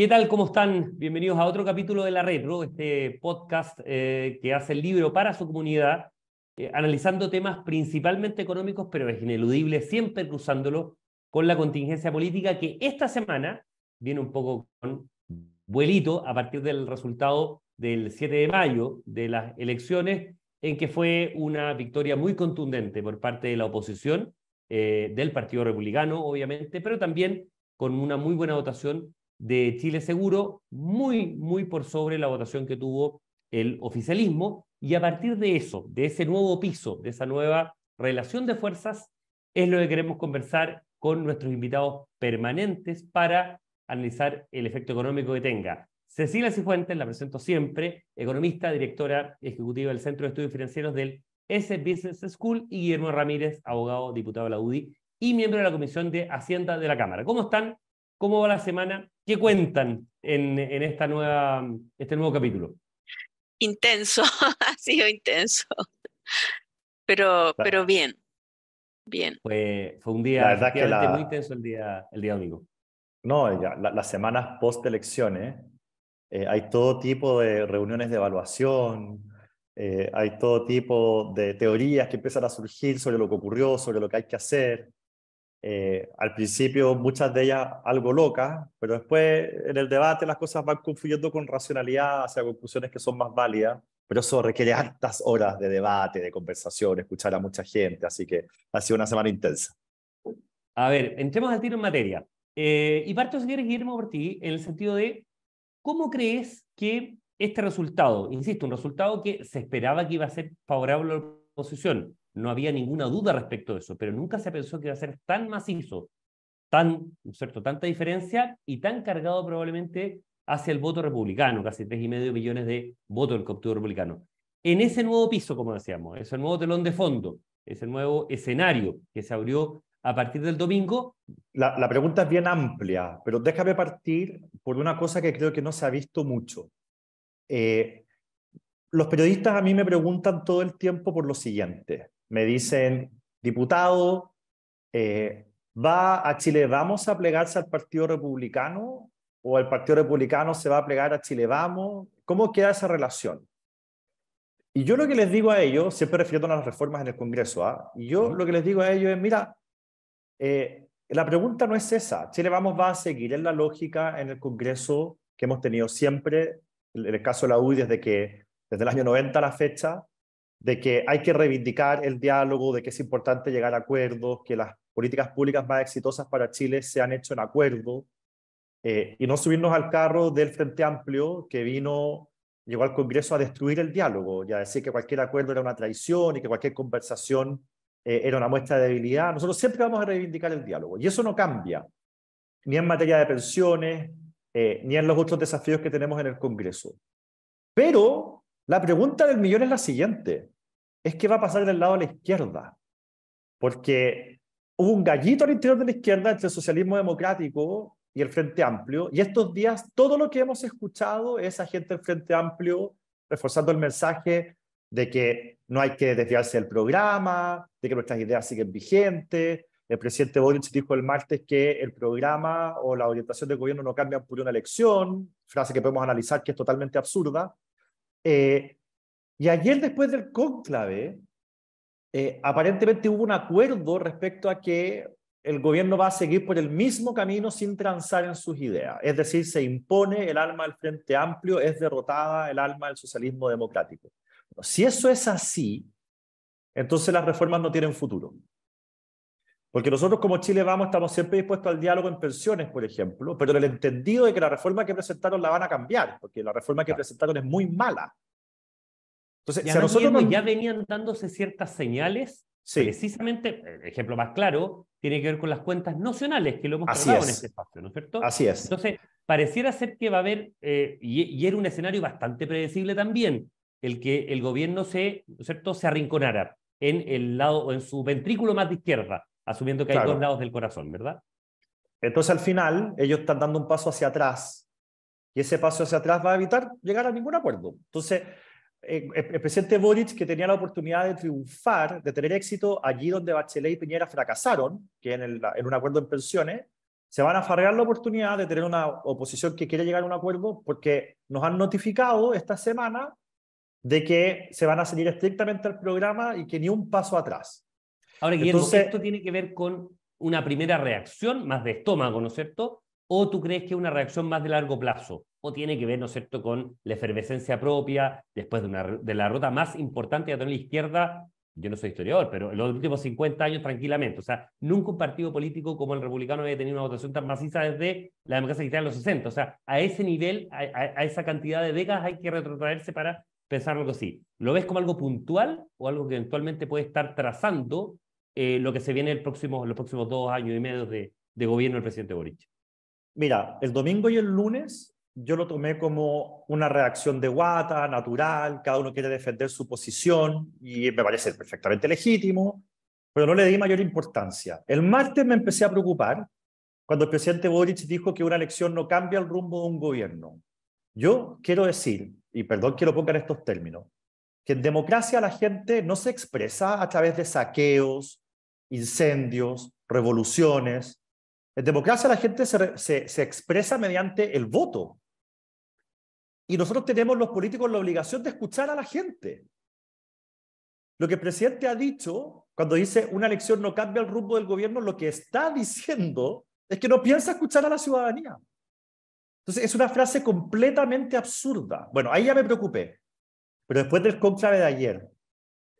¿Qué tal? ¿Cómo están? Bienvenidos a otro capítulo de La Retro, este podcast eh, que hace el libro para su comunidad, eh, analizando temas principalmente económicos, pero es ineludible, siempre cruzándolo con la contingencia política que esta semana viene un poco con vuelito a partir del resultado del 7 de mayo de las elecciones, en que fue una victoria muy contundente por parte de la oposición, eh, del Partido Republicano, obviamente, pero también con una muy buena votación de Chile Seguro, muy, muy por sobre la votación que tuvo el oficialismo. Y a partir de eso, de ese nuevo piso, de esa nueva relación de fuerzas, es lo que queremos conversar con nuestros invitados permanentes para analizar el efecto económico que tenga. Cecilia Cifuentes, la presento siempre, economista, directora ejecutiva del Centro de Estudios Financieros del S Business School, y Guillermo Ramírez, abogado, diputado de la UDI y miembro de la Comisión de Hacienda de la Cámara. ¿Cómo están? ¿Cómo va la semana? ¿Qué cuentan en, en esta nueva, este nuevo capítulo? Intenso, ha sido intenso, pero, pero bien, bien. Fue, fue un día la... muy intenso el día, el día domingo. No, ya, las semanas post-elecciones eh, hay todo tipo de reuniones de evaluación, eh, hay todo tipo de teorías que empiezan a surgir sobre lo que ocurrió, sobre lo que hay que hacer. Eh, al principio muchas de ellas algo locas, pero después en el debate las cosas van confluyendo con racionalidad hacia conclusiones que son más válidas, pero eso requiere hartas horas de debate, de conversación, escuchar a mucha gente, así que ha sido una semana intensa. A ver, entremos al tiro en materia. Eh, y parto, si quieres, Guillermo, por ti, en el sentido de, ¿cómo crees que este resultado, insisto, un resultado que se esperaba que iba a ser favorable a la oposición, no había ninguna duda respecto de eso, pero nunca se pensó que iba a ser tan macizo, tan, cierto?, tanta diferencia y tan cargado probablemente hacia el voto republicano, casi tres y medio millones de votos del Partido Republicano. En ese nuevo piso, como decíamos, ese nuevo telón de fondo, ese nuevo escenario que se abrió a partir del domingo. La, la, pregunta es bien amplia, pero déjame partir por una cosa que creo que no se ha visto mucho. Eh, los periodistas a mí me preguntan todo el tiempo por lo siguiente me dicen, diputado, eh, ¿va a Chile Vamos a plegarse al Partido Republicano? ¿O el Partido Republicano se va a plegar a Chile Vamos? ¿Cómo queda esa relación? Y yo lo que les digo a ellos, siempre refiriendo a las reformas en el Congreso, ¿ah? y yo lo que les digo a ellos es, mira, eh, la pregunta no es esa. Chile Vamos va a seguir en la lógica en el Congreso que hemos tenido siempre, en el caso de la UI, desde que desde el año 90 a la fecha, de que hay que reivindicar el diálogo, de que es importante llegar a acuerdos, que las políticas públicas más exitosas para Chile se han hecho en acuerdo, eh, y no subirnos al carro del Frente Amplio que vino, llegó al Congreso a destruir el diálogo y a decir que cualquier acuerdo era una traición y que cualquier conversación eh, era una muestra de debilidad. Nosotros siempre vamos a reivindicar el diálogo y eso no cambia, ni en materia de pensiones, eh, ni en los otros desafíos que tenemos en el Congreso. Pero la pregunta del millón es la siguiente. ¿Es qué va a pasar del lado de la izquierda? Porque hubo un gallito al interior de la izquierda entre el socialismo democrático y el Frente Amplio, y estos días todo lo que hemos escuchado es a gente del Frente Amplio reforzando el mensaje de que no hay que desviarse del programa, de que nuestras ideas siguen vigentes. El presidente Boric dijo el martes que el programa o la orientación del gobierno no cambian por una elección, frase que podemos analizar que es totalmente absurda. Eh, y ayer, después del conclave, eh, aparentemente hubo un acuerdo respecto a que el gobierno va a seguir por el mismo camino sin transar en sus ideas. Es decir, se impone el alma del Frente Amplio, es derrotada el alma del socialismo democrático. Si eso es así, entonces las reformas no tienen futuro. Porque nosotros como Chile Vamos estamos siempre dispuestos al diálogo en pensiones, por ejemplo, pero el entendido de que la reforma que presentaron la van a cambiar, porque la reforma que presentaron es muy mala. Entonces, si a nosotros ya venían dándose ciertas señales, precisamente, el ejemplo más claro, tiene que ver con las cuentas nacionales, que lo hemos Así en este espacio, ¿no es cierto? Así es. Entonces, pareciera ser que va a haber, eh, y, y, era un escenario bastante predecible también, el que el gobierno se, ¿no es cierto?, se arrinconara en el lado, en su ventrículo más de izquierda, asumiendo que hay dos lados del corazón, ¿verdad? Entonces, al final, ellos están dando un paso hacia atrás, y ese paso hacia atrás va a evitar llegar a ningún acuerdo. Entonces, eh, el presidente Boric, que tenía la oportunidad de triunfar, de tener éxito allí donde Bachelet y Piñera fracasaron, que en, el, en un acuerdo en pensiones, se van a farrear la oportunidad de tener una oposición que quiere llegar a un acuerdo porque nos han notificado esta semana de que se van a seguir estrictamente al programa y que ni un paso atrás. Ahora, Guillermo, Entonces, ¿esto tiene que ver con una primera reacción más de estómago, ¿no es cierto? ¿O tú crees que es una reacción más de largo plazo? ¿O tiene que ver, ¿no es cierto?, con la efervescencia propia después de, una, de la ruta más importante de la izquierda yo no soy historiador, pero en los últimos 50 años tranquilamente. O sea, nunca un partido político como el republicano había tenido una votación tan maciza desde la democracia cristiana en los 60. O sea, a ese nivel, a, a, esa cantidad de décadas hay que retrotraerse para pensar algo así. ¿Lo ves como algo puntual o algo que eventualmente puede estar trazando eh, lo que se viene el próximo, los próximos dos años y medio de, de gobierno del presidente Boric? Mira, el domingo y el lunes yo lo tomé como una reacción de guata, natural, cada uno quiere defender su posición y me parece perfectamente legítimo, pero no le di mayor importancia. El martes me empecé a preocupar cuando el presidente Boric dijo que una elección no cambia el rumbo de un gobierno. Yo quiero decir, y perdón que lo ponga en estos términos, que en democracia la gente no se expresa a través de saqueos, incendios, revoluciones. En democracia la gente se, se, se expresa mediante el voto. Y nosotros tenemos los políticos la obligación de escuchar a la gente. Lo que el presidente ha dicho cuando dice una elección no cambia el rumbo del gobierno, lo que está diciendo es que no piensa escuchar a la ciudadanía. Entonces es una frase completamente absurda. Bueno, ahí ya me preocupé. Pero después del conclave de ayer,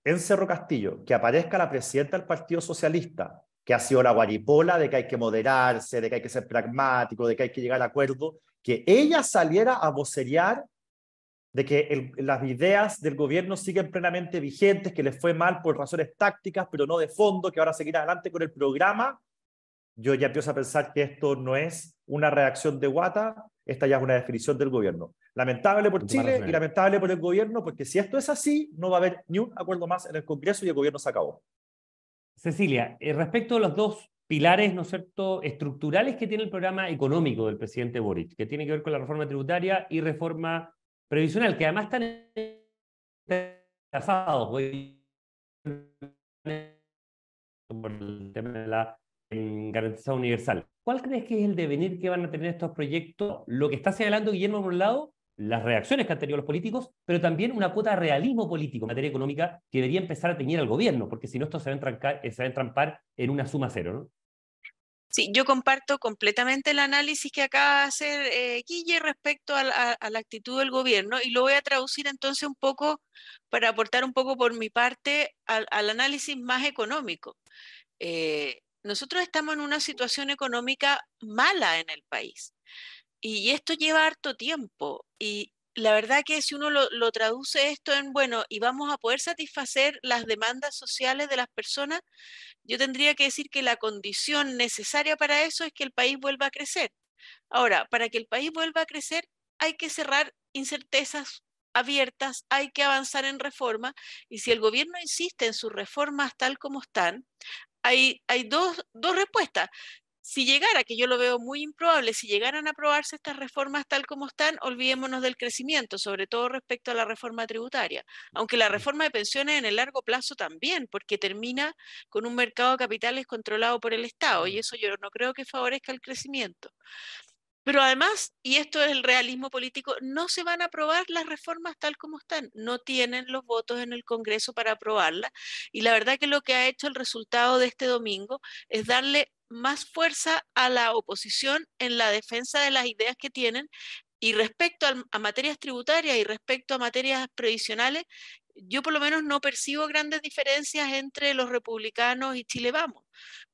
en Cerro Castillo, que aparezca la presidenta del Partido Socialista, que ha sido la guaripola de que hay que moderarse, de que hay que ser pragmático, de que hay que llegar a acuerdo, que ella saliera a vocerear de que las ideas del gobierno siguen plenamente vigentes, que les fue mal por razones tácticas, pero no de fondo, que ahora seguir adelante con el programa, yo ya empiezo a pensar que esto no es una reacción de Guata, esta ya es una definición del gobierno. Lamentable por Chile y lamentable por el gobierno, porque si esto es así, no va a haber ni un acuerdo más en el Congreso y el gobierno se acabó. Cecilia, eh, respecto a los dos pilares, ¿no es cierto?, estructurales que tiene el programa económico del presidente Boric, que tiene que ver con la reforma tributaria y reforma previsional, que además están enlazados por el tema de la garantía universal. ¿Cuál crees que es el devenir que van a tener estos proyectos? Lo que está señalando Guillermo por un lado, las reacciones que han tenido los políticos, pero también una cuota de realismo político en materia económica que debería empezar a teñir al gobierno, porque si no esto se va a, se va a entrampar en una suma cero, ¿no? Sí, yo comparto completamente el análisis que acaba de hacer eh, Guille respecto a la, actitud del gobierno y lo voy a traducir entonces un poco para aportar un poco por mi parte al, análisis más económico. Eh, nosotros estamos en una situación económica mala en el país y esto lleva harto tiempo y la verdad que si uno lo, traduce esto en, bueno, y vamos a poder satisfacer las demandas sociales de las personas, yo tendría que decir que la condición necesaria para eso es que el país vuelva a crecer. Ahora, para que el país vuelva a crecer, hay que cerrar incertezas abiertas, hay que avanzar en reforma, y si el gobierno insiste en sus reformas tal como están, hay, hay dos, dos respuestas si llegara, que yo lo veo muy improbable, si llegaran a aprobarse estas reformas tal como están, olvidémonos del crecimiento, sobre todo respecto a la reforma tributaria, aunque la reforma de pensiones en el largo plazo también, porque termina con un mercado de capitales controlado por el Estado y eso yo no creo que favorezca el crecimiento. Pero además, y esto es el realismo político, no se van a aprobar las reformas tal como están, no tienen los votos en el Congreso para aprobarlas. Y la verdad que lo que ha hecho el resultado de este domingo es darle más fuerza a la oposición en la defensa de las ideas que tienen y respecto a, materias tributarias y respecto a materias previsionales, yo por lo menos no percibo grandes diferencias entre los republicanos y Chile Vamos.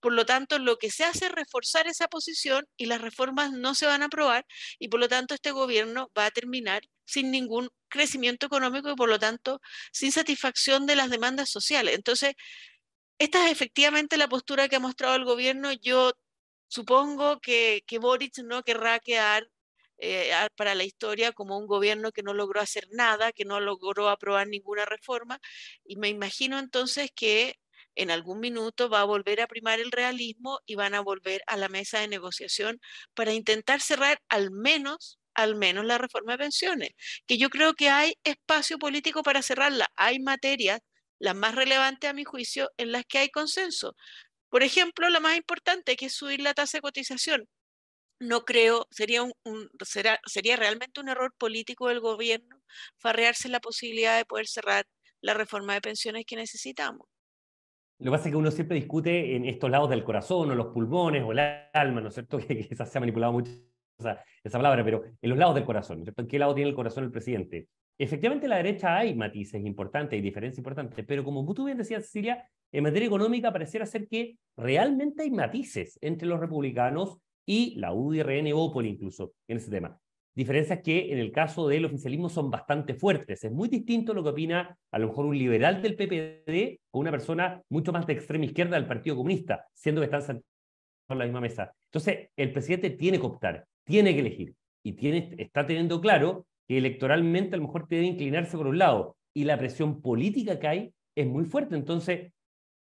Por lo tanto, lo que se hace es reforzar esa posición y las reformas no se van a aprobar y por lo tanto este gobierno va a terminar sin ningún crecimiento económico y por lo tanto sin satisfacción de las demandas sociales. Entonces, esta es efectivamente la postura que ha mostrado el gobierno. Yo supongo que, que Boric no querrá quedar eh, para la historia como un gobierno que no logró hacer nada, que no logró aprobar ninguna reforma. Y me imagino entonces que en algún minuto va a volver a primar el realismo y van a volver a la mesa de negociación para intentar cerrar al menos al menos la reforma de pensiones, que yo creo que hay espacio político para cerrarla. Hay materias las más relevantes a mi juicio, en las que hay consenso. Por ejemplo, la más importante, que es subir la tasa de cotización. no creo, sería, un, sería realmente un error político del gobierno farrearse la posibilidad de poder cerrar la reforma de pensiones que necesitamos. Lo que pasa es que uno siempre discute en estos lados del corazón o los pulmones o el alma, ¿no es cierto? Que, quizás se ha manipulado mucho esa, esa, palabra, pero en los lados del corazón, ¿no es cierto? ¿En qué lado tiene el corazón el presidente? Efectivamente, en la derecha hay matices importantes y diferencias importantes, pero como tú bien decías, Cecilia, en materia económica pareciera ser que realmente hay matices entre los republicanos y la UDRN y incluso en ese tema. Diferencias que en el caso del oficialismo son bastante fuertes. Es muy distinto lo que opina a lo mejor un liberal del PPD o una persona mucho más de extrema izquierda del Partido Comunista, siendo que están sentados en la misma mesa. Entonces, el presidente tiene que optar, tiene que elegir y tiene, está teniendo claro que electoralmente a lo mejor debe inclinarse por un lado y la presión política que hay es muy fuerte. Entonces,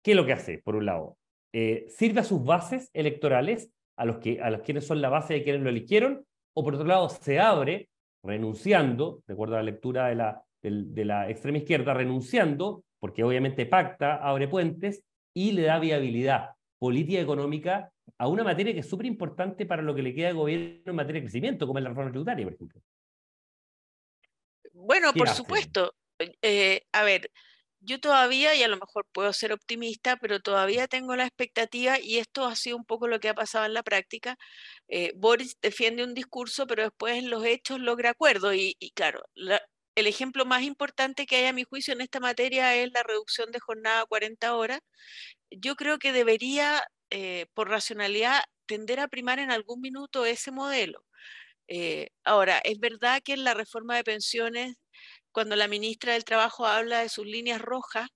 ¿qué es lo que hace? Por un lado, eh, sirve a sus bases electorales, a los, que, a los quienes son la base de quienes lo eligieron, o por otro lado, se abre renunciando, de acuerdo a la lectura de la, de la extrema izquierda, renunciando, porque obviamente pacta, abre puentes y le da viabilidad política económica a una materia que es súper importante para lo que le queda de gobierno en materia de crecimiento, como es la reforma tributaria, por ejemplo. Bueno, por supuesto. Eh, a ver, yo todavía, y a lo mejor puedo ser optimista, pero todavía tengo la expectativa, y esto ha sido un poco lo que ha pasado en la práctica. Eh, Boris defiende un discurso, pero después en los hechos logra acuerdo. Y, claro, el ejemplo más importante que hay a mi juicio en esta materia es la reducción de jornada a 40 horas. Yo creo que debería, eh, por racionalidad, tender a primar en algún minuto ese modelo. Eh, ahora, es verdad que en la reforma de pensiones, cuando la ministra del Trabajo habla de sus líneas rojas,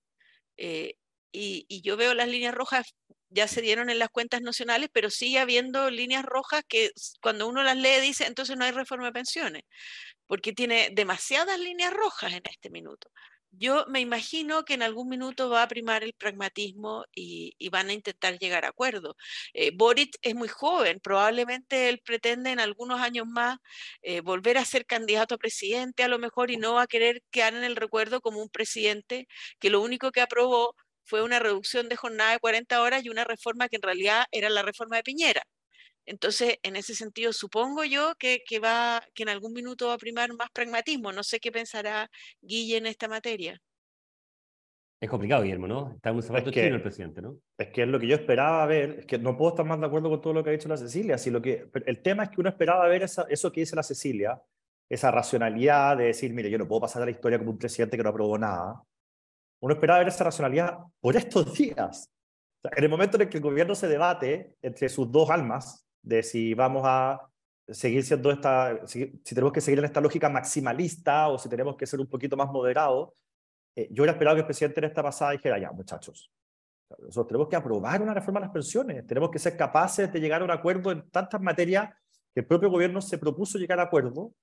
eh, y, yo veo las líneas rojas ya se dieron en las cuentas nacionales, pero sigue habiendo líneas rojas que cuando uno las lee dice, entonces no hay reforma de pensiones, porque tiene demasiadas líneas rojas en este minuto yo me imagino que en algún minuto va a primar el pragmatismo y, van a intentar llegar a acuerdo. Eh, Boric es muy joven, probablemente él pretende en algunos años más eh, volver a ser candidato a presidente a lo mejor y no va a querer quedar en el recuerdo como un presidente que lo único que aprobó fue una reducción de jornada de 40 horas y una reforma que en realidad era la reforma de Piñera. Entonces, en ese sentido, supongo yo que, va, que en algún minuto va a primar más pragmatismo. No sé qué pensará Guille en esta materia. Es complicado, Guillermo, ¿no? Está muy zapato chino el presidente, ¿no? Es que es lo que yo esperaba ver, es que no puedo estar más de acuerdo con todo lo que ha dicho la Cecilia, si lo que, el tema es que uno esperaba ver eso que dice la Cecilia, esa racionalidad de decir, mire, yo no puedo pasar a la historia como un presidente que no aprobó nada. Uno esperaba ver esa racionalidad por estos días. en el momento en el que el gobierno se debate entre sus dos almas, de si vamos a seguir siendo esta, si, tenemos que seguir en esta lógica maximalista o si tenemos que ser un poquito más moderados. Eh, yo hubiera esperado que el presidente en esta pasada dijera, ya, muchachos, nosotros tenemos que aprobar una reforma a las pensiones, tenemos que ser capaces de llegar a un acuerdo en tantas materias que el propio gobierno se propuso llegar a acuerdo,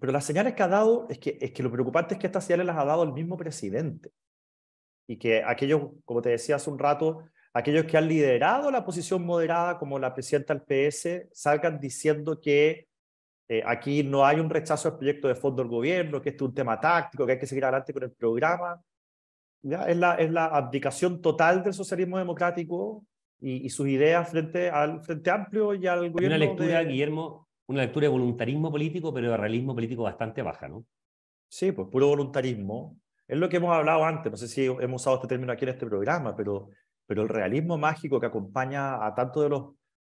pero las señales que ha dado, es que, es que lo preocupante es que estas señales las ha dado el mismo presidente. Y que aquellos, como te decía hace un rato, aquellos que han liderado la posición moderada, como la presidenta del PS, salgan diciendo que eh, aquí no hay un rechazo al proyecto de fondo del gobierno, que este es un tema táctico, que hay que seguir adelante con el programa. ¿Ya? Es, la, es la abdicación total del socialismo democrático y, sus ideas frente al Frente Amplio y al gobierno. Una lectura, Guillermo, una lectura de voluntarismo político, pero de realismo político bastante baja, ¿no? Sí, pues puro voluntarismo. Es lo que hemos hablado antes, no sé si hemos usado este término aquí en este programa, pero pero el realismo mágico que acompaña a tanto de los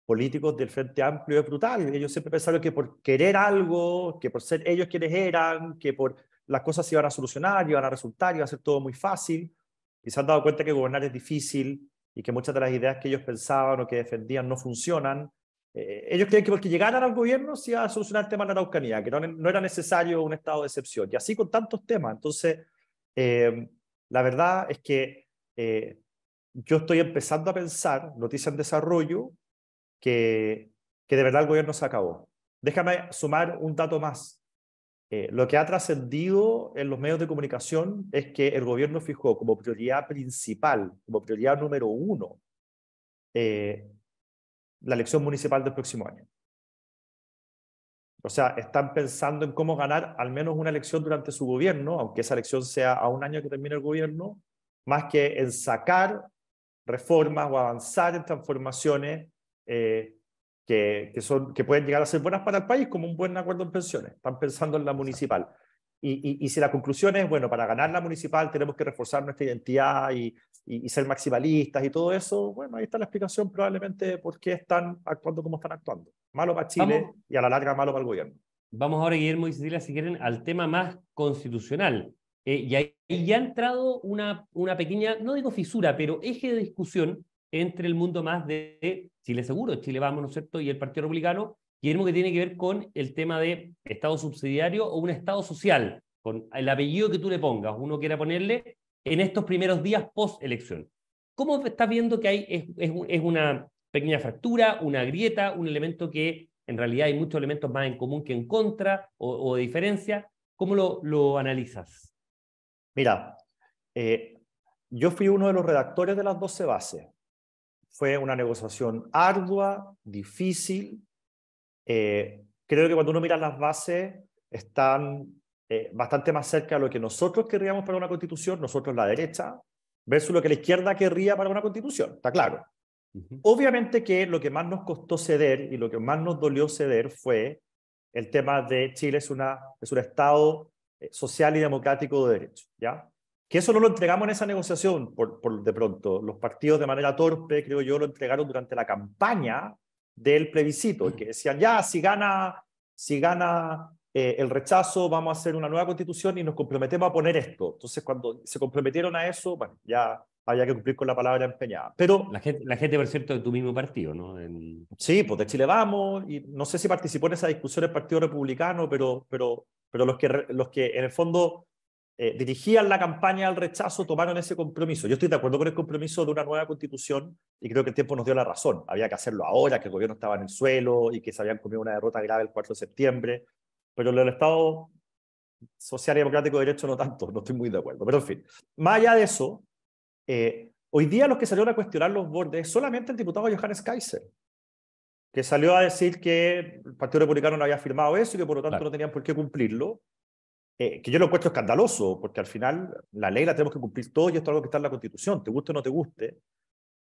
políticos del Frente Amplio es brutal. Ellos siempre pensaron que por querer algo, que por ser ellos quienes eran, que por las cosas se iban a solucionar, iban a resultar, iba a ser todo muy fácil. Y se han dado cuenta que gobernar es difícil y que muchas de las ideas que ellos pensaban o que defendían no funcionan. Eh, ellos creen que porque llegaran al gobierno se iba a solucionar el tema de la Araucanía, que no, no era necesario un estado de excepción. Y así con tantos temas. Entonces, eh, la verdad es que eh, yo estoy empezando a pensar, noticia en desarrollo, que, que de verdad el gobierno se acabó. Déjame sumar un dato más. Eh, lo que ha trascendido en los medios de comunicación es que el gobierno fijó como prioridad principal, como prioridad número uno, eh, la elección municipal del próximo año. O sea, están pensando en cómo ganar al menos una elección durante su gobierno, aunque esa elección sea a un año que termine el gobierno, más que en sacar reformas o avanzar en transformaciones eh, que, son, que pueden llegar a ser buenas para el país, como un buen acuerdo en pensiones. Están pensando en la municipal. Y, y, si la conclusión es, bueno, para ganar la municipal tenemos que reforzar nuestra identidad y, y, ser maximalistas y todo eso, bueno, ahí está la explicación probablemente de por qué están actuando como están actuando. Malo para Chile y a la larga malo para el gobierno. Vamos ahora, Guillermo y Cecilia, si quieren, al tema más constitucional. Eh, y ahí ya ha entrado una, una pequeña, no digo fisura, pero eje de discusión entre el mundo más de Chile Seguro, Chile Vamos, ¿no es cierto?, y el Partido Republicano, Guillermo, que tiene que ver con el tema de Estado subsidiario o un Estado social, con el apellido que tú le pongas, uno quiera ponerle, en estos primeros días post-elección. ¿Cómo estás viendo que hay, es, es, una pequeña fractura, una grieta, un elemento que en realidad hay muchos elementos más en común que en contra o, de diferencia? ¿Cómo lo, lo analizas? Mira, eh, yo fui uno de los redactores de las 12 bases. Fue una negociación ardua, difícil, eh, creo que cuando uno mira las bases están eh, bastante más cerca de lo que nosotros querríamos para una constitución, nosotros la derecha, versus lo que la izquierda querría para una constitución, está claro. Obviamente que lo que más nos costó ceder y lo que más nos dolió ceder fue el tema de Chile es, una, es un Estado social y democrático de derecho, ¿ya? Que eso no lo entregamos en esa negociación por, de pronto. Los partidos de manera torpe, creo yo, lo entregaron durante la campaña del plebiscito, que decían, ya, si gana, si gana eh, el rechazo, vamos a hacer una nueva constitución y nos comprometemos a poner esto. Entonces, cuando se comprometieron a eso, ya había que cumplir con la palabra empeñada. Pero, la gente, la gente por cierto, de tu mismo partido, ¿no? Sí, pues de Chile Vamos, y no sé si participó en esa discusión el Partido Republicano, pero, pero, pero los, que, los que en el fondo eh, dirigían la campaña al rechazo tomaron ese compromiso. Yo estoy de acuerdo con el compromiso de una nueva constitución y creo que el tiempo nos dio la razón. Había que hacerlo ahora, que el gobierno estaba en el suelo y que se habían comido una derrota grave el 4 de septiembre. Pero del Estado social y democrático de derecho no tanto, no estoy muy de acuerdo. Pero en fin, más allá de eso, eh, hoy día los que salieron a cuestionar los bordes solamente el diputado Johannes Kaiser, que salió a decir que el Partido Republicano no había firmado eso y que por lo tanto no tenían por qué cumplirlo. Eh, que yo lo encuentro escandaloso, porque al final la ley la tenemos que cumplir todos y esto es algo que está en la Constitución, te guste o no te guste.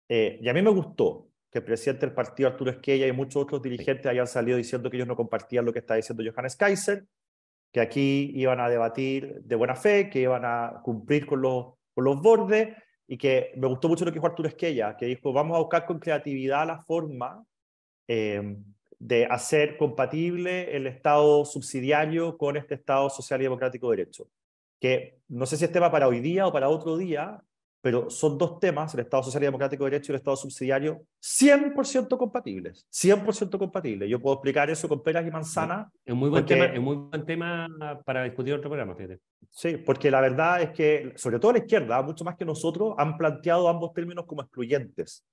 Eh, y a mí me gustó que el presidente del partido, Arturo Esquella, y muchos otros dirigentes hayan salido diciendo que ellos no compartían lo que está diciendo Johannes Kaiser, que aquí iban a debatir de buena fe, que iban a cumplir con los, con los bordes, y que me gustó mucho lo que dijo Arturo Esquella, que dijo, vamos a buscar con creatividad la forma eh, de hacer compatible el Estado subsidiario con este Estado social y democrático de derecho. Que no sé si es tema para hoy día o para otro día, pero son dos temas, el Estado social y democrático de derecho y el Estado subsidiario, 100% compatibles, 100% compatibles. Yo puedo explicar eso con peras y manzanas. Es muy buen, tema, es muy buen tema para discutir otro programa, fíjate. Sí, porque la verdad es que, sobre todo la izquierda, mucho más que nosotros, han planteado ambos términos como excluyentes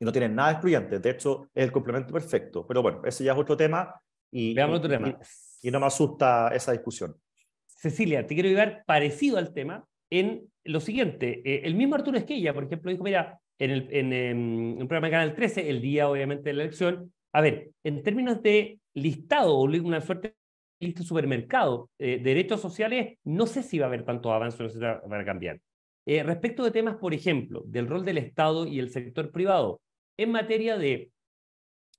y no tienen nada excluyente. De hecho, es el complemento perfecto. Pero bueno, ese ya es otro tema. Y, Veamos otro tema. Y, no me asusta esa discusión. Cecilia, te quiero llevar parecido al tema en lo siguiente. Eh, el mismo Arturo Esquella, por ejemplo, dijo, mira, en el em, programa de Canal 13, el día obviamente de la elección, a ver, en términos de listado una suerte de listo supermercado eh, de derechos sociales, no sé si va a haber tanto avance, no sé va a cambiar. Eh, respecto de temas, por ejemplo, del rol del Estado y el sector privado, en materia de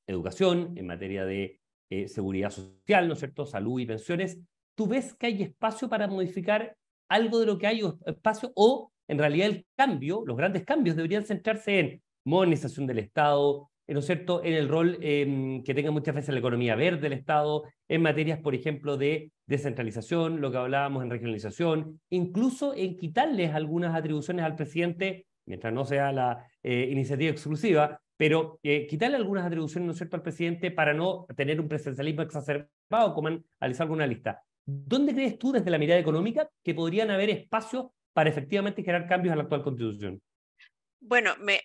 educación, en materia de seguridad social, ¿no cierto?, salud y pensiones, ¿tú ves que hay espacio para modificar algo de lo que hay espacio o en realidad el cambio, los grandes cambios deberían centrarse en modernización del Estado, ¿no es cierto?, en el rol em, que tenga muchas veces la economía verde del Estado, en materias, por ejemplo, de descentralización, lo que hablábamos en regionalización, incluso en quitarles algunas atribuciones al presidente, mientras no sea la eh, iniciativa exclusiva, pero eh, quitarle algunas atribuciones, ¿no es cierto?, al presidente para no tener un presidencialismo exacerbado, como han analizado alguna lista. ¿Dónde crees tú, desde la mirada económica, que podrían haber espacios para efectivamente generar cambios a la actual constitución? Bueno, me,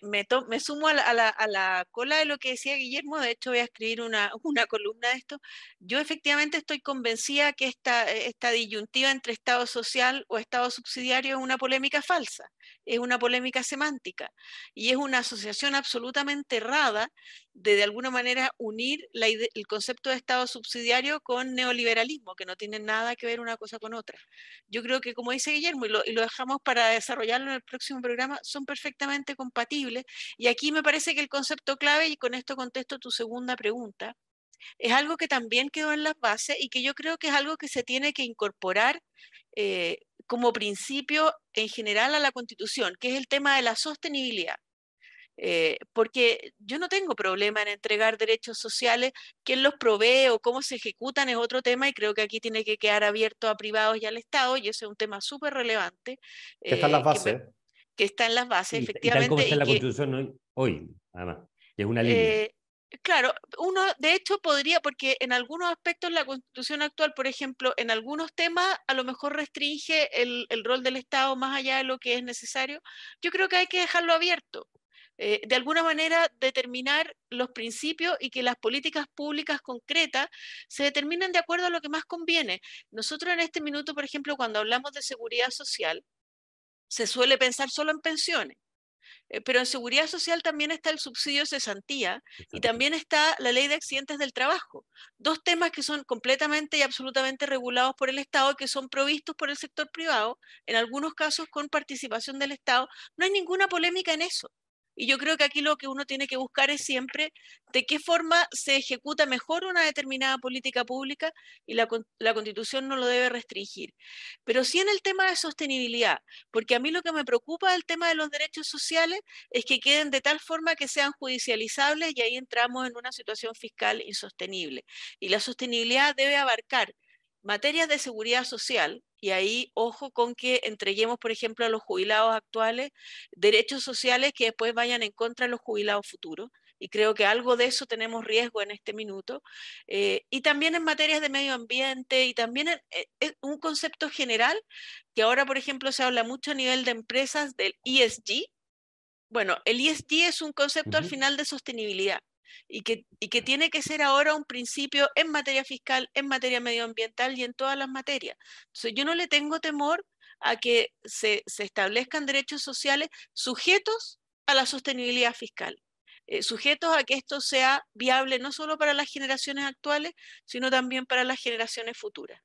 sumo a la, cola de lo que decía Guillermo, de hecho voy a escribir una, una columna de esto. Yo efectivamente estoy convencida que esta, esta disyuntiva entre Estado social o Estado subsidiario es una polémica falsa, es una polémica semántica y es una asociación absolutamente errada de alguna manera unir el concepto de Estado subsidiario con neoliberalismo, que no tienen nada que ver una cosa con otra. Yo creo que, como dice Guillermo, y lo, y lo dejamos para desarrollarlo en el próximo programa, son perfectamente compatibles. Y aquí me parece que el concepto clave, y con esto contesto tu segunda pregunta, es algo que también quedó en las bases y que yo creo que es algo que se tiene que incorporar eh, como principio en general a la Constitución, que es el tema de la sostenibilidad. Eh, porque yo no tengo problema en entregar derechos sociales, quién los provee o cómo se ejecutan es otro tema y creo que aquí tiene que quedar abierto a privados y al Estado y ese es un tema súper relevante. Que está en las eh, bases. Que, está en las bases, efectivamente. Y tal como está en la Constitución hoy, además, que es una línea. Claro, uno de hecho podría, porque en algunos aspectos la constitución actual, por ejemplo, en algunos temas a lo mejor restringe el, rol del Estado más allá de lo que es necesario. Yo creo que hay que dejarlo abierto. Eh, de alguna manera determinar los principios y que las políticas públicas concretas se determinen de acuerdo a lo que más conviene. Nosotros en este minuto, por ejemplo, cuando hablamos de seguridad social, se suele pensar solo en pensiones. Eh, pero en seguridad social también está el subsidio de cesantía y también está la ley de accidentes del trabajo. Dos temas que son completamente y absolutamente regulados por el Estado, que son provistos por el sector privado, en algunos casos con participación del Estado. No hay ninguna polémica en eso. Y yo creo que aquí lo que uno tiene que buscar es siempre de qué forma se ejecuta mejor una determinada política pública y la, la, constitución no lo debe restringir. Pero sí en el tema de sostenibilidad, porque a mí lo que me preocupa del tema de los derechos sociales es que queden de tal forma que sean judicializables y ahí entramos en una situación fiscal insostenible. Y la sostenibilidad debe abarcar materias de seguridad social, y ahí ojo con que entreguemos, por ejemplo, a los jubilados actuales derechos sociales que después vayan en contra de los jubilados futuros. Y creo que algo de eso tenemos riesgo en este minuto. Eh, y también en materias de medio ambiente y también en, eh, un concepto general que ahora, por ejemplo, se habla mucho a nivel de empresas del ESG. Bueno, el ESG es un concepto al final de sostenibilidad y que, y que tiene que ser ahora un principio en materia fiscal, en materia medioambiental y en todas las materias. Entonces, yo no le tengo temor a que se, se establezcan derechos sociales sujetos a la sostenibilidad fiscal. Eh, sujetos a que esto sea viable no solo para las generaciones actuales, sino también para las generaciones futuras.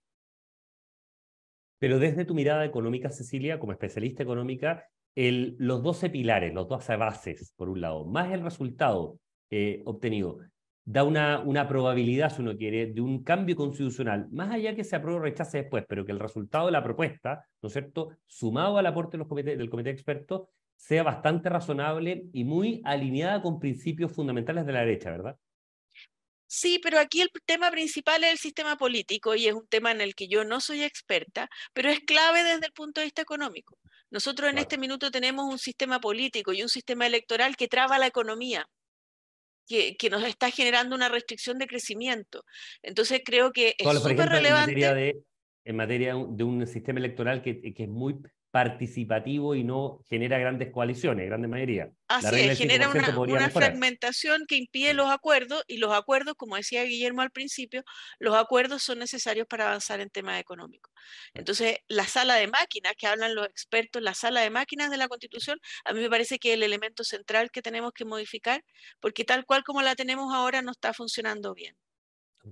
Pero desde tu mirada económica, Cecilia, como especialista económica, los 12 pilares, los 12 bases, por un lado, más el resultado eh, obtenido, da una, una probabilidad, si uno quiere, de un cambio constitucional, más allá que se apruebe o rechace después, pero que el resultado de la propuesta, ¿no es cierto?, sumado al aporte del comité de expertos, sea bastante razonable y muy alineada con principios fundamentales de la derecha, ¿verdad? Sí, pero aquí el tema principal es el sistema político y es un tema en el que yo no soy experta, pero es clave desde el punto de vista económico. Nosotros en este minuto tenemos un sistema político y un sistema electoral que traba la economía que, nos está generando una restricción de crecimiento. Entonces creo que es súper relevante. En materia, de, en materia de un sistema electoral que, que es muy participativo y no genera grandes coaliciones, grandes mayorías. Así es, genera una, fragmentación que impide los acuerdos y los acuerdos, como decía Guillermo al principio, los acuerdos son necesarios para avanzar en temas económicos. Entonces, la sala de máquinas, que hablan los expertos, la sala de máquinas de la Constitución, a mí me parece que es el elemento central que tenemos que modificar, porque tal cual como la tenemos ahora no está funcionando bien.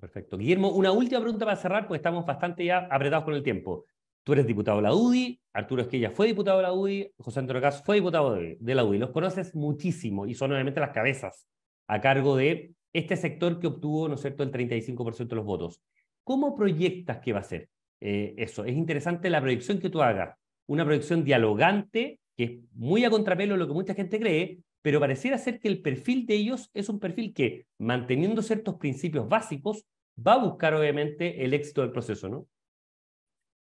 Perfecto. Guillermo, una última pregunta para cerrar, porque estamos bastante ya apretados con el tiempo. Tú eres diputado de la UDI, Arturo Esquilla fue diputado de la UDI, José Antonio Cas fue diputado de, la UDI. Los conoces muchísimo y son obviamente las cabezas a cargo de este sector que obtuvo, ¿no es cierto?, el 35% de los votos. ¿Cómo proyectas que va a ser eh, eso? Es interesante la proyección que tú hagas, una proyección dialogante, que es muy a contrapelo de lo que mucha gente cree, pero pareciera ser que el perfil de ellos es un perfil que, manteniendo ciertos principios básicos, va a buscar obviamente el éxito del proceso, ¿no?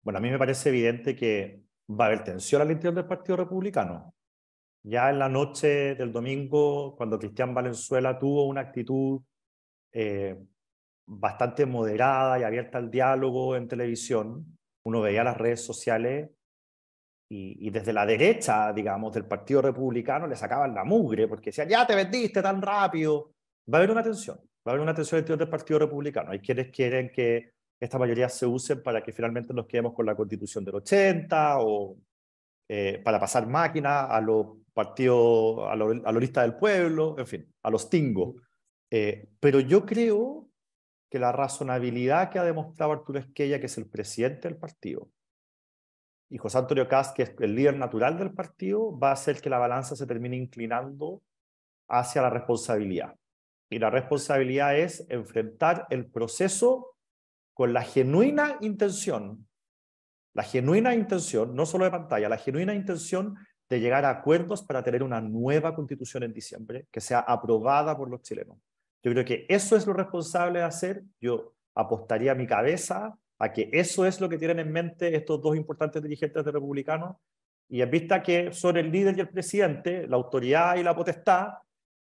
Bueno, a mí me parece evidente que va a haber tensión al interior del Partido Republicano. Ya en la noche del domingo, cuando Cristian Valenzuela tuvo una actitud eh, bastante moderada y abierta al diálogo en televisión, uno veía las redes sociales y, y, desde la derecha, digamos, del Partido Republicano le sacaban la mugre porque decían, ya te vendiste tan rápido. Va a haber una tensión, va a haber una tensión al interior del Partido Republicano. Hay quienes quieren que esta mayoría se usen para que finalmente nos quedemos con la constitución del 80 o eh, para pasar máquina a los partidos, a, los listas del pueblo, en fin, a los tingos. Eh, pero yo creo que la razonabilidad que ha demostrado Arturo Esquella, que es el presidente del partido, y José Antonio Cast, que es el líder natural del partido, va a hacer que la balanza se termine inclinando hacia la responsabilidad. Y la responsabilidad es enfrentar el proceso con la genuina intención, la genuina intención, no solo de pantalla, la genuina intención de llegar a acuerdos para tener una nueva constitución en diciembre que sea aprobada por los chilenos. Yo creo que eso es lo responsable de hacer. Yo apostaría mi cabeza a que eso es lo que tienen en mente estos dos importantes dirigentes de republicanos. Y en vista que son el líder y el presidente, la autoridad y la potestad,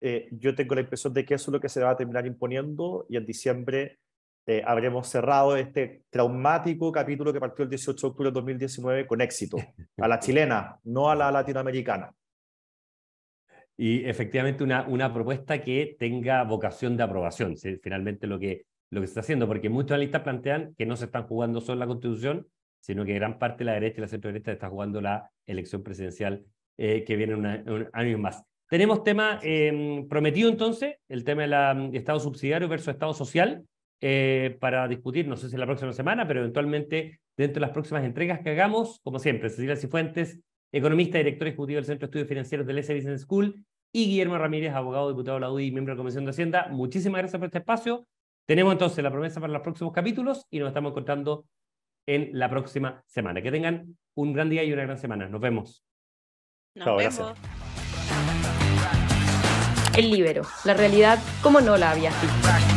eh, yo tengo la impresión de que eso es lo que se va a terminar imponiendo y en diciembre eh, habremos cerrado este traumático capítulo que partió el 18 de octubre de 2019 con éxito, a la chilena, no a la latinoamericana. Y efectivamente una, una propuesta que tenga vocación de aprobación, finalmente lo que lo que se está haciendo, porque muchos analistas plantean que no se están jugando solo la constitución, sino que gran parte de la derecha y la centro derecha está jugando la elección presidencial eh, que viene un año más. Tenemos tema em, prometido entonces, el tema del Estado subsidiario versus Estado social, eh, para discutir, no sé si la próxima semana, pero eventualmente dentro de las próximas entregas que hagamos, como siempre, Cecilia Cifuentes, economista y director ejecutivo del Centro de Estudios Financieros del S Business School, y Guillermo Ramírez, abogado, diputado de la UDI y miembro de la Comisión de Hacienda. Muchísimas gracias por este espacio. Tenemos entonces la promesa para los próximos capítulos y nos estamos encontrando en la próxima semana. Que tengan un gran día y una gran semana. Nos vemos. Nos vemos. El libero, la realidad como no la había visto.